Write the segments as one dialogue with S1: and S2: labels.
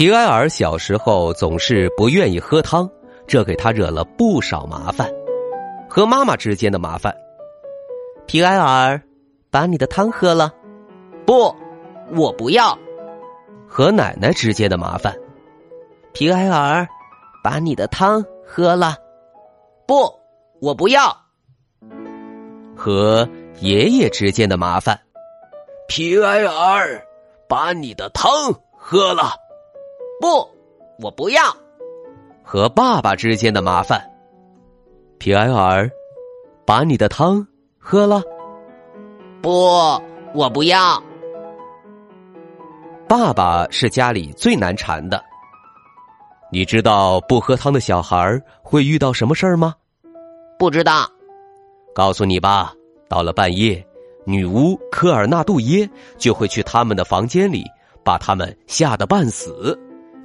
S1: 皮埃尔小时候总是不愿意喝汤，这给他惹了不少麻烦。和妈妈之间的麻烦，
S2: 皮埃尔，把你的汤喝了。
S3: 不，我不要。
S1: 和奶奶之间的麻烦，
S2: 皮埃尔，把你的汤喝了。
S3: 不，我不要。
S1: 和爷爷之间的麻烦，
S4: 皮埃尔，把你的汤喝了。
S3: 不，我不要。
S1: 和爸爸之间的麻烦，皮埃尔，把你的汤喝了。
S3: 不，我不要。
S1: 爸爸是家里最难缠的。你知道不喝汤的小孩会遇到什么事儿吗？
S3: 不知道。
S1: 告诉你吧，到了半夜，女巫科尔纳杜耶就会去他们的房间里，把他们吓得半死。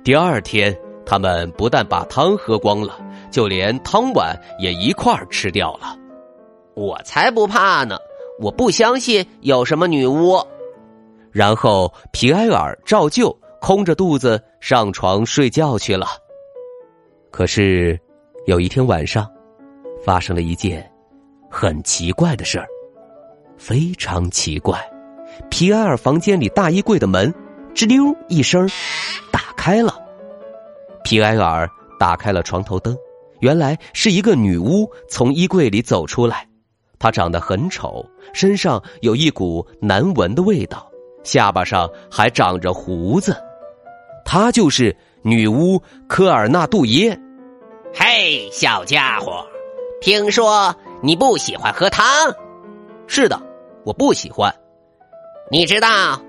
S1: 第二天，他们不但把汤喝光了，就连汤碗也一块儿吃掉了。
S3: 我才不怕呢！我不相信有什么女巫。
S1: 然后皮埃尔照旧空着肚子上床睡觉去了。可是，有一天晚上，发生了一件很奇怪的事儿，非常奇怪。皮埃尔房间里大衣柜的门吱溜一声。开了，皮埃尔打开了床头灯，原来是一个女巫从衣柜里走出来。她长得很丑，身上有一股难闻的味道，下巴上还长着胡子。她就是女巫科尔纳杜耶。
S3: 嘿，小家伙，听说你不喜欢喝汤？
S1: 是的，我不喜欢。
S3: 你知道？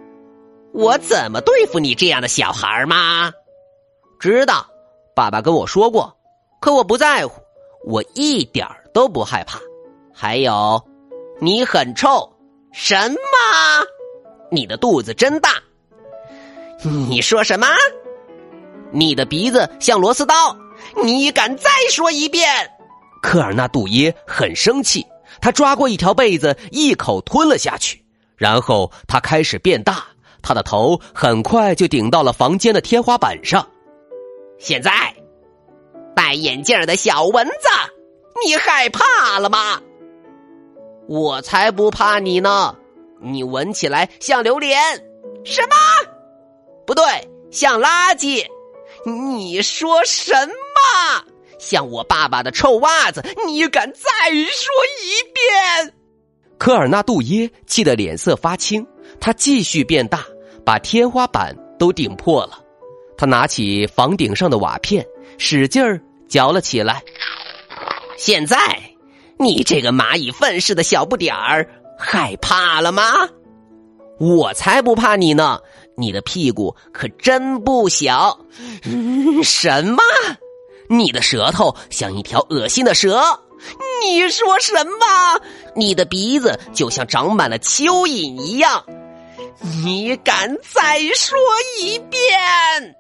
S3: 我怎么对付你这样的小孩吗？知道，爸爸跟我说过，可我不在乎，我一点都不害怕。还有，你很臭，什么？你的肚子真大。你说什么？你的鼻子像螺丝刀。你敢再说一遍？
S1: 科尔纳杜耶很生气，他抓过一条被子，一口吞了下去，然后他开始变大。他的头很快就顶到了房间的天花板上。
S3: 现在，戴眼镜的小蚊子，你害怕了吗？我才不怕你呢！你闻起来像榴莲，什么？不对，像垃圾。你说什么？像我爸爸的臭袜子？你敢再说一遍？
S1: 科尔纳杜耶气得脸色发青，他继续变大。把天花板都顶破了，他拿起房顶上的瓦片，使劲儿嚼了起来。
S3: 现在，你这个蚂蚁粪似的小不点儿，害怕了吗？我才不怕你呢！你的屁股可真不小。嗯什么？你的舌头像一条恶心的蛇？你说什么？你的鼻子就像长满了蚯蚓一样？你敢再说一遍？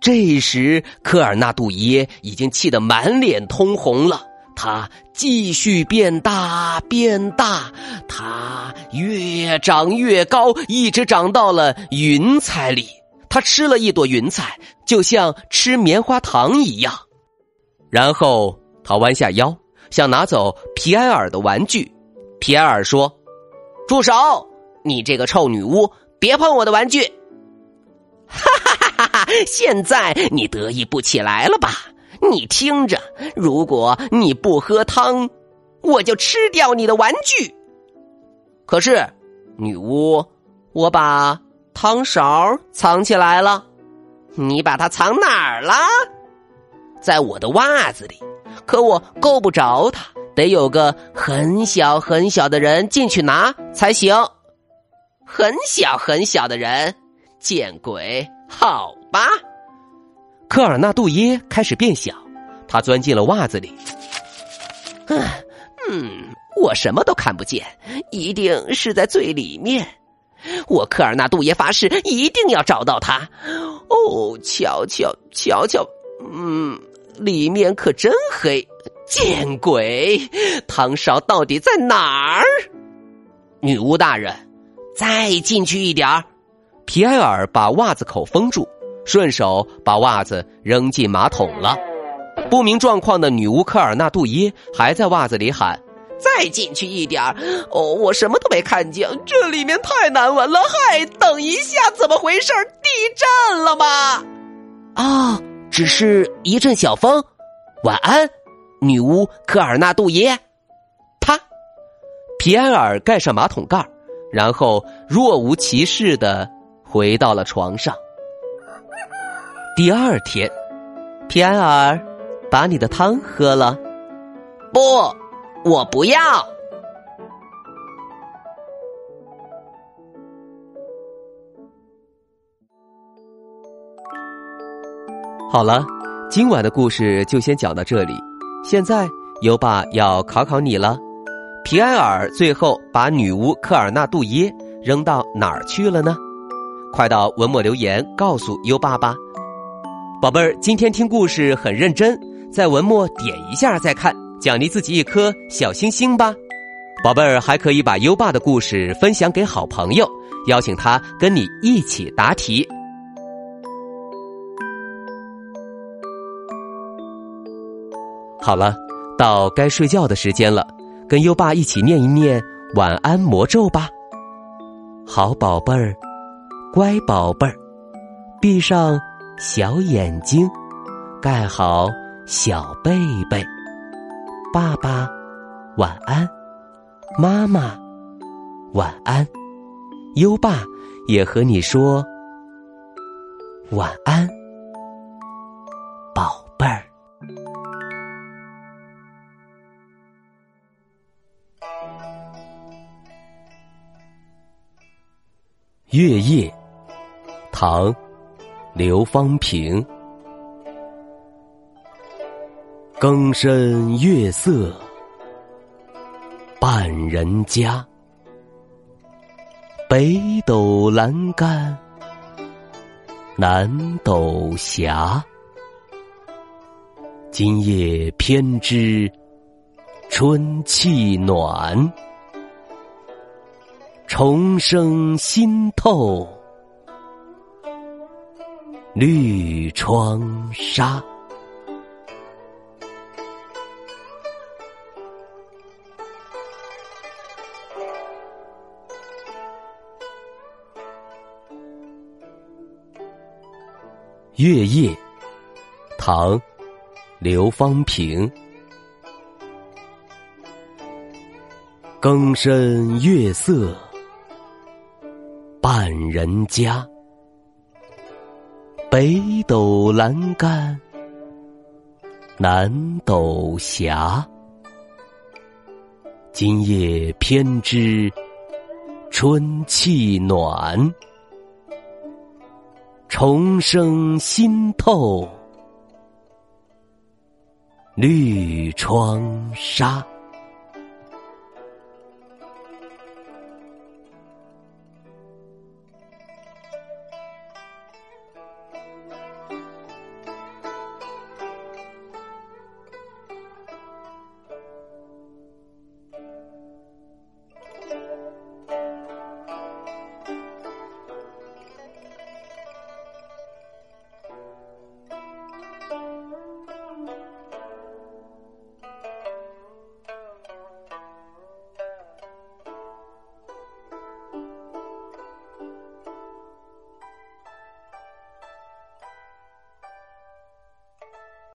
S1: 这时，科尔纳杜耶已经气得满脸通红了。他继续变大，变大，他越长越高，一直长到了云彩里。他吃了一朵云彩，就像吃棉花糖一样。然后他弯下腰，想拿走皮埃尔的玩具。皮埃尔说：“
S3: 住手！”你这个臭女巫，别碰我的玩具！哈哈哈哈哈！现在你得意不起来了吧？你听着，如果你不喝汤，我就吃掉你的玩具。可是，女巫，我把汤勺藏起来了，你把它藏哪儿了？在我的袜子里，可我够不着它。得有个很小很小的人进去拿才行。很小很小的人，见鬼！好吧。
S1: 科尔纳杜耶开始变小，他钻进了袜子里。
S3: 嗯嗯，我什么都看不见，一定是在最里面。我科尔纳杜耶发誓，一定要找到他。哦，瞧瞧瞧瞧，嗯，里面可真黑，见鬼！汤勺到底在哪儿？女巫大人，再进去一点儿。
S1: 皮埃尔把袜子口封住，顺手把袜子扔进马桶了。不明状况的女巫科尔纳杜耶还在袜子里喊。
S3: 再进去一点儿哦，我什么都没看见，这里面太难闻了。嗨，等一下，怎么回事？地震了吗？啊，只是一阵小风。晚安，女巫科尔纳杜耶。啪，
S1: 皮埃尔盖上马桶盖，然后若无其事的回到了床上。第二天，
S2: 皮埃尔，把你的汤喝了。
S3: 不。我不要。
S1: 好了，今晚的故事就先讲到这里。现在优爸要考考你了：皮埃尔最后把女巫科尔纳杜耶扔到哪儿去了呢？快到文末留言告诉优爸吧。宝贝儿，今天听故事很认真，在文末点一下再看。奖励自己一颗小星星吧，宝贝儿，还可以把优爸的故事分享给好朋友，邀请他跟你一起答题。好了，到该睡觉的时间了，跟优爸一起念一念晚安魔咒吧。好宝贝儿，乖宝贝儿，闭上小眼睛，盖好小被被。爸爸，晚安；妈妈，晚安。优爸也和你说晚安，月夜，唐，刘方平。更深月色半人家，北斗阑干南斗斜。今夜偏知春气暖，重生心透绿窗纱。月夜，唐，刘方平。更深月色半人家，北斗阑干南斗斜。今夜偏知春气暖。虫声新透绿窗纱。